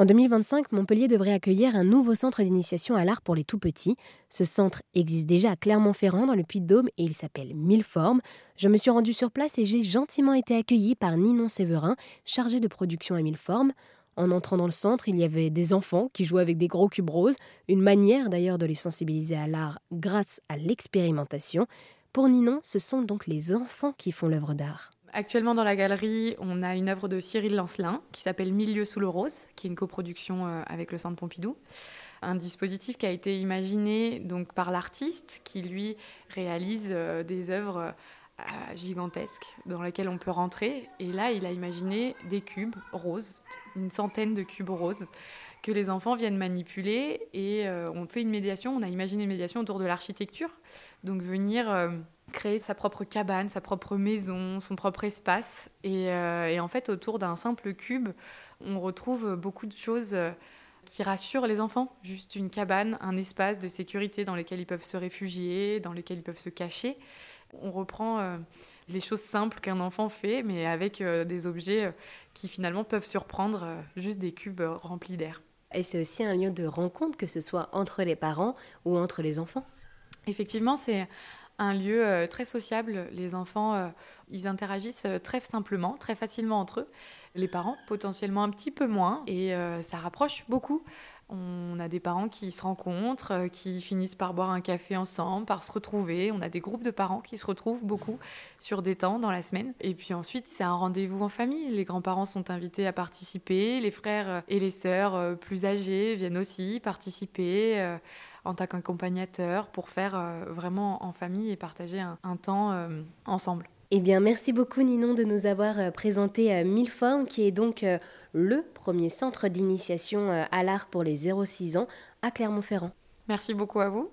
En 2025, Montpellier devrait accueillir un nouveau centre d'initiation à l'art pour les tout petits. Ce centre existe déjà à Clermont-Ferrand dans le Puy-de-Dôme et il s'appelle Mille Formes. Je me suis rendue sur place et j'ai gentiment été accueillie par Ninon Séverin, chargé de production à Mille Formes. En entrant dans le centre, il y avait des enfants qui jouaient avec des gros cubes roses, une manière d'ailleurs de les sensibiliser à l'art grâce à l'expérimentation. Pour Ninon, ce sont donc les enfants qui font l'œuvre d'art. Actuellement, dans la galerie, on a une œuvre de Cyril Lancelin qui s'appelle Milieu sous le rose, qui est une coproduction euh, avec le Centre Pompidou. Un dispositif qui a été imaginé donc par l'artiste qui lui réalise euh, des œuvres euh, gigantesques dans lesquelles on peut rentrer. Et là, il a imaginé des cubes roses, une centaine de cubes roses que les enfants viennent manipuler et on fait une médiation. On a imaginé une médiation autour de l'architecture, donc venir créer sa propre cabane, sa propre maison, son propre espace. Euh, et, en fait, autour d'un simple cube, on retrouve beaucoup de choses euh, qui rassurent les enfants. Juste une cabane, un espace de sécurité dans lequel ils peuvent se réfugier, dans lequel ils peuvent se cacher. On reprend euh, les choses simples qu'un enfant fait, mais avec des objets qui finalement peuvent surprendre, juste des cubes remplis d'air. Et c'est aussi un lieu de rencontre, que ce soit entre les parents ou entre les enfants Effectivement, c'est un lieu euh, très sociable. Les enfants, euh, ils interagissent euh, très simplement, très facilement entre eux. Les parents, potentiellement un petit peu moins. Et ça rapproche beaucoup. On a des parents qui se rencontrent, qui finissent par boire un café ensemble, par se retrouver. On a des groupes de parents qui se retrouvent beaucoup sur des temps dans la semaine. Et puis ensuite, c'est un rendez-vous en famille. Les grands-parents sont invités à participer. Les frères et les sœurs plus âgés viennent aussi participer en tant qu'accompagnateur pour faire euh, vraiment en famille et partager un, temps euh, ensemble. Eh bien, merci beaucoup Ninon de nous avoir euh, présenté Mille Formes, qui est donc le premier centre d'initiation à l'art pour les 0-6 ans à Clermont-Ferrand. Merci beaucoup à vous.